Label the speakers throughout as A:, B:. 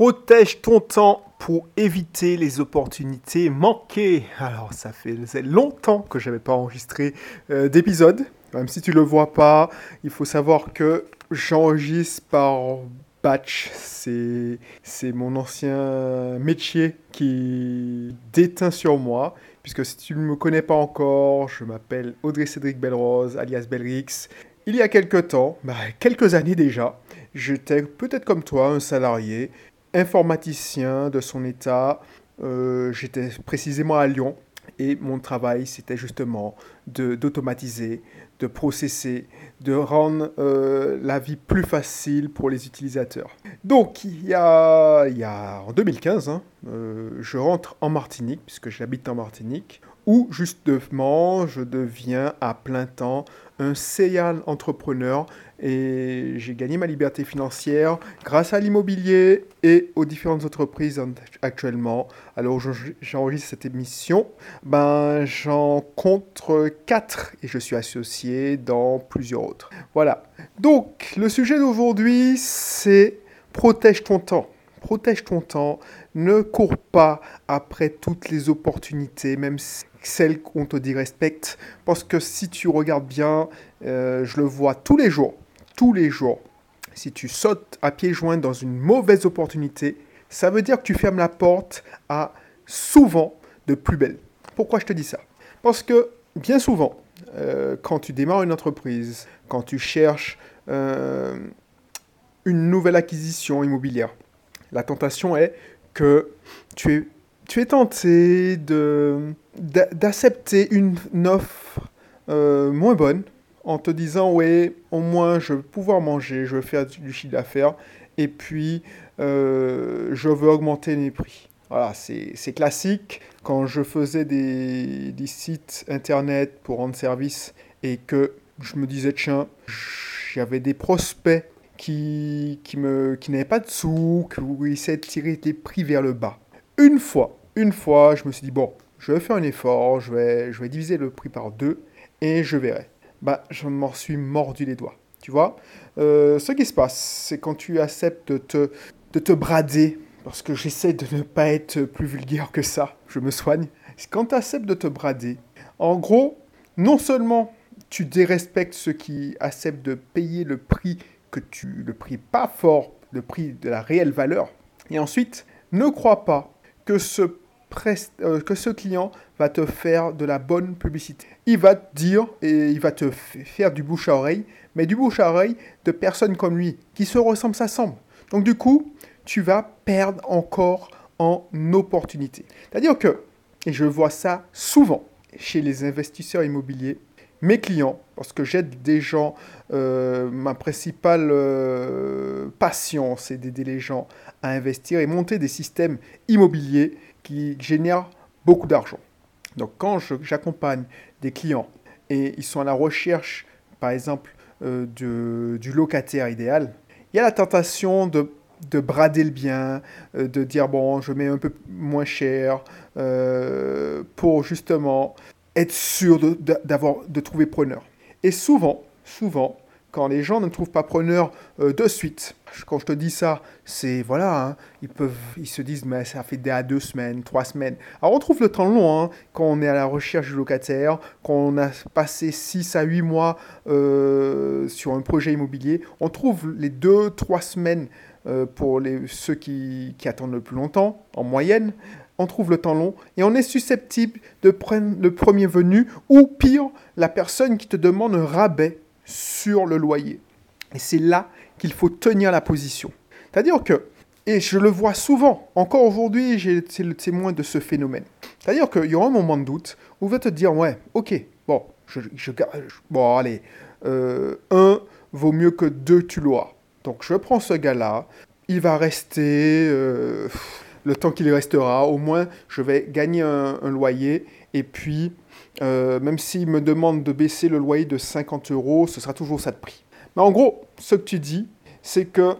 A: Protège ton temps pour éviter les opportunités manquées. Alors, ça fait longtemps que je n'avais pas enregistré euh, d'épisode. Même si tu ne le vois pas, il faut savoir que j'enregistre par batch. C'est, mon ancien métier qui déteint sur moi. Puisque si tu ne me connais pas encore, je m'appelle Audrey Cédric Belrose, alias Belrix. Il y a quelques temps, bah, quelques années déjà, j'étais peut-être comme toi, un salarié informaticien de son état. Euh, j'étais précisément à Lyon et mon travail, c'était justement d'automatiser, de, processer, de rendre euh, la vie plus facile pour les utilisateurs. Donc, il y a, il y a en 2015, hein, euh, je rentre en Martinique, puisque j'habite en Martinique, où justement, je deviens à plein temps un serial entrepreneur et j'ai gagné ma liberté financière grâce à l'immobilier et aux différentes entreprises actuellement. Alors j'enregistre cette émission, ben j'en compte 4 et je suis associé dans plusieurs autres. Voilà. Donc le sujet d'aujourd'hui c'est protège ton temps. Protège ton temps, ne cours pas après toutes les opportunités, même celles qu'on te dit respecte, parce que si tu regardes bien, euh, je le vois tous les jours, tous les jours. Si tu sautes à pieds joints dans une mauvaise opportunité, ça veut dire que tu fermes la porte à souvent de plus belles. Pourquoi je te dis ça? Parce que bien souvent, euh, quand tu démarres une entreprise, quand tu cherches euh, une nouvelle acquisition immobilière, la tentation est que tu es, tenté d'accepter une offre euh, moins bonne en te disant ouais au moins je veux pouvoir manger, je veux faire du chiffre d'affaires et puis euh, je veux augmenter mes prix. Voilà, c'est classique. Quand je faisais des, des, sites internet pour rendre service et que je me disais tiens, j'avais des prospects qui, qui, me, qui n'avaient pas de sous, qui essayaient de tirer des prix vers le bas. Une fois, une fois, je me suis dit bon, je vais faire un effort, je vais, je vais diviser le prix par deux et je verrai bah, je m'en suis mordu les doigts. Tu vois euh, Ce qui se passe, c'est quand tu acceptes de te, de te brader, parce que j'essaie de ne pas être plus vulgaire que ça, je me soigne. Quand tu acceptes de te brader, en gros, non seulement tu dérespectes ceux qui acceptent de payer le prix que tu, le prix pas fort, le prix de la réelle valeur, et ensuite, ne crois pas que ce euh, que ce client va te faire de la bonne publicité. Il va te dire et il va te faire du bouche à oreille, mais du bouche à oreille de personnes comme lui, qui se ressemblent, s'assemblent. Donc du coup, tu vas perdre encore en opportunité. C'est-à-dire que, et je vois ça souvent chez les investisseurs immobiliers, mes clients, parce que j'aide des gens, euh, ma principale euh, passion, c'est d'aider les gens à investir et monter des systèmes immobiliers qui génèrent beaucoup d'argent. Donc quand j'accompagne des clients et ils sont à la recherche, par exemple, euh, du locataire idéal, il y a la tentation de, de brader le bien, de dire bon, je mets un peu moins cher pour justement être sûr de, de trouver preneur. Et souvent, souvent, quand les gens ne trouvent pas preneur euh, de suite. Quand je te dis ça, c'est voilà, hein, ils peuvent, ils se disent mais ça fait à deux semaines, trois semaines. Alors on trouve le temps long hein, quand on est à la recherche du locataire, quand on a passé 6 à 8 mois euh, sur un projet immobilier, on trouve les deux, trois semaines euh, pour les, ceux qui, qui attendent le plus longtemps, en moyenne on trouve le temps long et on est susceptible de prendre le premier venu ou pire, la personne qui te demande un rabais sur le loyer. Et c'est là qu'il faut tenir la position. C'est-à-dire que, et je le vois souvent, encore aujourd'hui, j'ai été le témoin de ce phénomène. C'est-à-dire qu'il y aura un moment de doute où va te dire, ouais, ok, bon, je, je bon, allez, euh, un vaut mieux que deux, tu l'auras. Donc je prends ce gars-là, il va rester euh, le temps qu'il restera, au moins je vais gagner un loyer, et puis euh, même s'il me demande de baisser le loyer de 50 euros, ce sera toujours ça de prix. Mais en gros, ce que tu dis, c'est que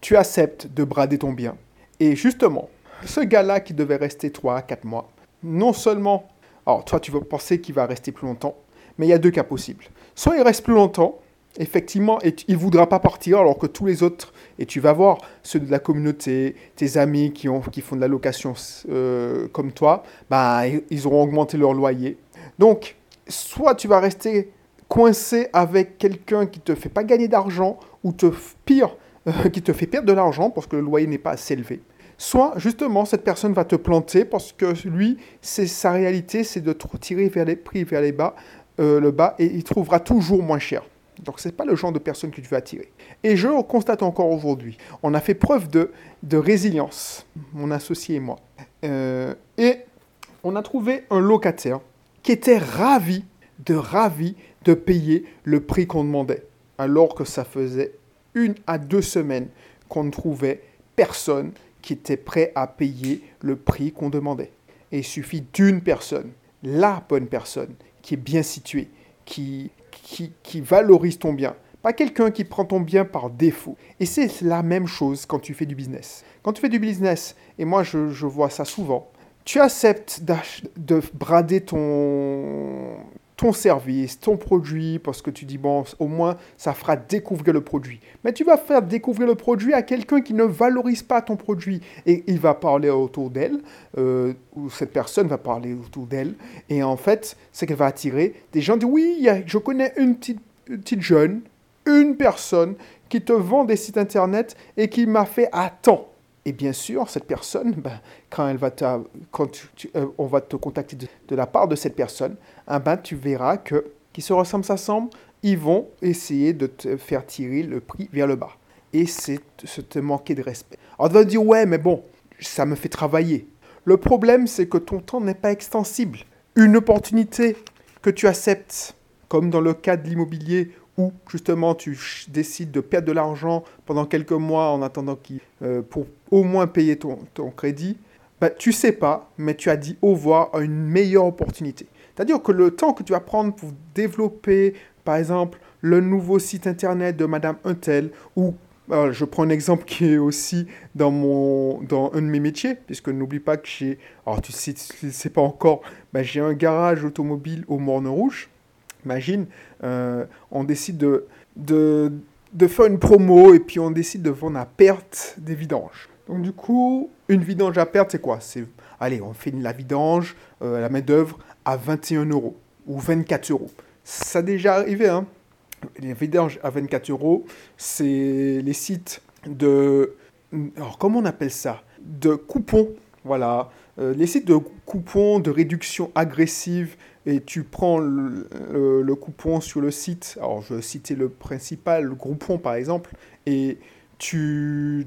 A: tu acceptes de brader ton bien. Et justement, ce gars-là qui devait rester 3 à 4 mois, non seulement, alors toi tu vas penser qu'il va rester plus longtemps, mais il y a deux cas possibles. Soit il reste plus longtemps, effectivement, il ne voudra pas partir alors que tous les autres, et tu vas voir, ceux de la communauté, tes amis qui, ont, qui font de la location euh, comme toi, bah, ils auront augmenté leur loyer. Donc, soit tu vas rester coincé avec quelqu'un qui te fait pas gagner d'argent, ou te, pire, euh, qui te fait perdre de l'argent parce que le loyer n'est pas assez élevé. Soit, justement, cette personne va te planter parce que lui, c'est sa réalité, c'est de te tirer vers les prix, vers les bas, euh, le bas, et il trouvera toujours moins cher. Donc, ce n'est pas le genre de personne que tu veux attirer. Et je constate encore aujourd'hui, on a fait preuve de, résilience, mon associé et moi. Euh, et on a trouvé un locataire qui était ravi, de ravi de payer le prix qu'on demandait. Alors que ça faisait une à deux semaines qu'on ne trouvait personne qui était prêt à payer le prix qu'on demandait. Et il suffit d'une personne, la bonne personne, qui est bien située, qui, qui, valorise ton bien. Pas quelqu'un qui prend ton bien par défaut. Et c'est la même chose quand tu fais du business. Quand tu fais du business, et moi je, vois ça souvent, tu acceptes de brader ton, ton service, ton produit, parce que tu dis, bon, au moins, ça fera découvrir le produit. Mais tu vas faire découvrir le produit à quelqu'un qui ne valorise pas ton produit. Et il va parler autour d'elle, euh, ou cette personne va parler autour d'elle. Et en fait, c'est qu'elle va attirer des gens disent, oui, je connais une petite, une petite jeune, une personne qui te vend des sites internet et qui m'a fait temps. Et bien sûr, cette personne, ben, quand, elle va quand euh, on va te contacter de, la part de cette personne, eh ben, tu verras que qui se ressemblent s'assemblent, ils vont essayer de te faire tirer le prix vers le bas. Et c'est te manquer de respect. Alors tu vas dire, ouais, mais bon, ça me fait travailler. Le problème, c'est que ton temps n'est pas extensible. Une opportunité que tu acceptes, comme dans le cas de l'immobilier ou justement tu décides de perdre de l'argent pendant quelques mois en attendant qu'il, euh, pour au moins payer ton, ton crédit, bah, tu sais pas, mais tu as dit au revoir à une meilleure opportunité. C'est-à-dire que le temps que tu vas prendre pour développer, par exemple, le nouveau site internet de Madame Untel, ou je prends un exemple qui est aussi dans, mon, dans un de mes métiers, puisque n'oublie pas que j'ai, alors tu sais, tu sais pas encore, bah, j'ai un garage automobile au Morne Rouge. Imagine, euh, on décide de, faire une promo et puis on décide de vendre à perte des vidanges. Donc du coup, une vidange à perte, c'est quoi? C'est, allez, on fait la vidange, euh, la main-d'œuvre à 21 euros ou 24 euros. Ça a déjà arrivé, hein Les vidanges à 24 euros, c'est les sites de... Alors comment on appelle ça? De coupons, voilà. Euh, les sites de coupons de réduction agressive et tu prends le, coupon sur le site, alors je vais citer le principal, le Groupon par exemple, et tu,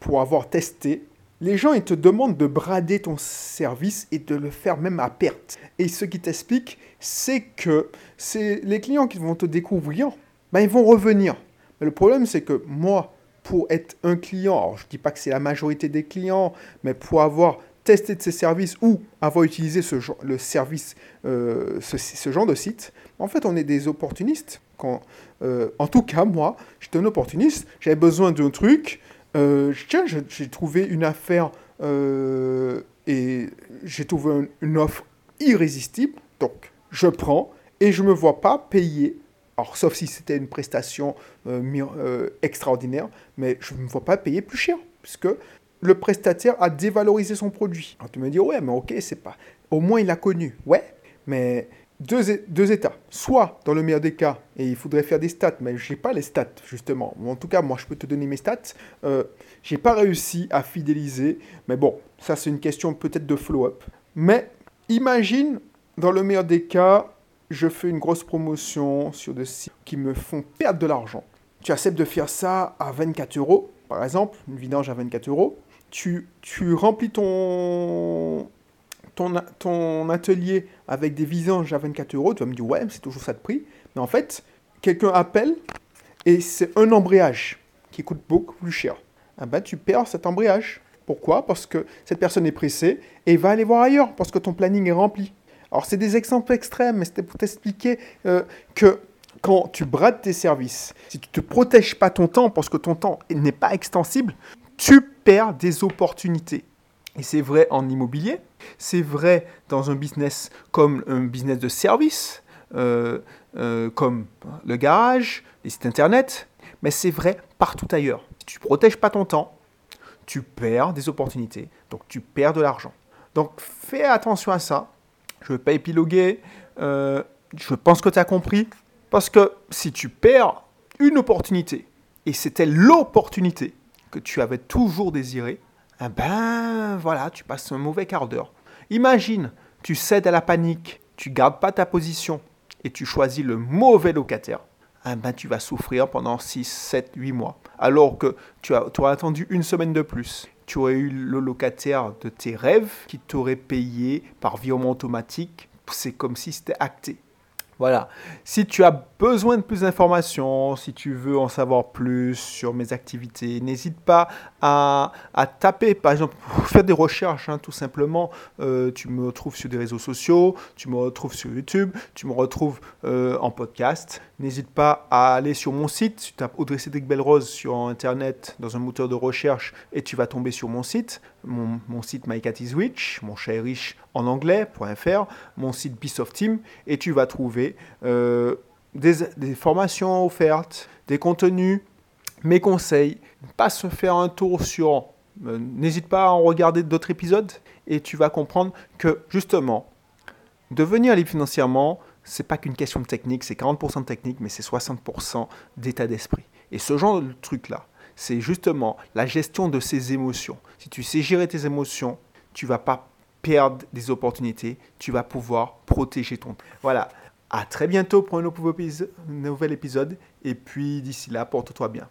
A: pour avoir testé, les gens ils te demandent de brader ton service et de le faire même à perte. Et ce qui t'explique, c'est que c'est les clients qui vont te découvrir, ben, ils vont revenir. Mais le problème, c'est que moi, pour être un client, alors je ne dis pas que c'est la majorité des clients, mais pour avoir tester de ces services ou avoir utilisé ce genre, le service, euh, ce, genre de site, en fait, on est des opportunistes. Euh, en tout cas, moi, j'étais un opportuniste, j'avais besoin d'un truc, euh, tiens, j'ai trouvé une affaire et j'ai trouvé une offre irrésistible, donc je prends et je ne me vois pas payer. Alors, sauf si c'était une prestation extraordinaire, mais je ne me vois pas payer plus cher, puisque le prestataire a dévalorisé son produit. Tu me dis, ouais, mais ok, c'est pas. Au moins il l'a connu. Ouais, mais deux, deux, états. Soit, dans le meilleur des cas, et il faudrait faire des stats, mais je n'ai pas les stats, justement. en tout cas, moi, je peux te donner mes stats. Euh, j'ai pas réussi à fidéliser, mais bon, ça, c'est une question peut-être de follow-up. Mais imagine, dans le meilleur des cas, je fais une grosse promotion sur des sites qui me font perdre de l'argent. Tu acceptes de faire ça à 24 euros, par exemple, une vidange à 24 euros tu, remplis ton, atelier avec des vidanges à 24 euros, tu vas me dire, ouais, c'est toujours ça de prix. Mais en fait, quelqu'un appelle et c'est un embrayage qui coûte beaucoup plus cher. Ah ben, tu perds cet embrayage. Pourquoi? Parce que cette personne est pressée et va aller voir ailleurs parce que ton planning est rempli. Alors, c'est des exemples extrêmes, mais c'était pour t'expliquer euh, que quand tu brades tes services, si tu ne te protèges pas ton temps parce que ton temps n'est pas extensible, tu perds des opportunités. Et c'est vrai en immobilier, c'est vrai dans un business comme un business de service, euh, euh, comme le garage, les sites internet, mais c'est vrai partout ailleurs. Si tu ne protèges pas ton temps, tu perds des opportunités, donc tu perds de l'argent. Donc fais attention à ça. Je ne vais pas épiloguer. Euh, je pense que tu as compris. Parce que si tu perds une opportunité, et c'était l'opportunité que tu avais toujours désirée, eh ben voilà, tu passes un mauvais quart d'heure. Imagine, tu cèdes à la panique, tu gardes pas ta position et tu choisis le mauvais locataire. Eh ben, tu vas souffrir pendant 6, 7, 8 mois. Alors que tu, as, tu auras attendu une semaine de plus. Tu aurais eu le locataire de tes rêves qui t'aurait payé par virement automatique. C'est comme si c'était acté. Voilà. Si tu as besoin de plus d'informations, si tu veux en savoir plus sur mes activités, n'hésite pas à, taper, par exemple, faire des recherches, hein, tout simplement. Euh, tu me retrouves sur des réseaux sociaux, tu me retrouves sur YouTube, tu me retrouves euh, en podcast. N'hésite pas à aller sur mon site. Tu tapes Audrey Cédric Belrose sur Internet dans un moteur de recherche et tu vas tomber sur mon site. Mon, site My mon chat riche en anglais.fr, mon site of Team et tu vas trouver euh, des, formations offertes, des contenus, mes conseils. Passe faire un tour sur. Euh, n'hésite pas à en regarder d'autres épisodes et tu vas comprendre que justement, devenir libre financièrement, c'est pas qu'une question de technique, c'est 40% de technique, mais c'est 60% d'état d'esprit. Et ce genre de truc-là, c'est justement la gestion de ses émotions. Si tu sais gérer tes émotions, tu vas pas perdre des opportunités, tu vas pouvoir protéger ton. Voilà. À très bientôt pour un nouvel épisode. Et puis d'ici là, porte-toi bien.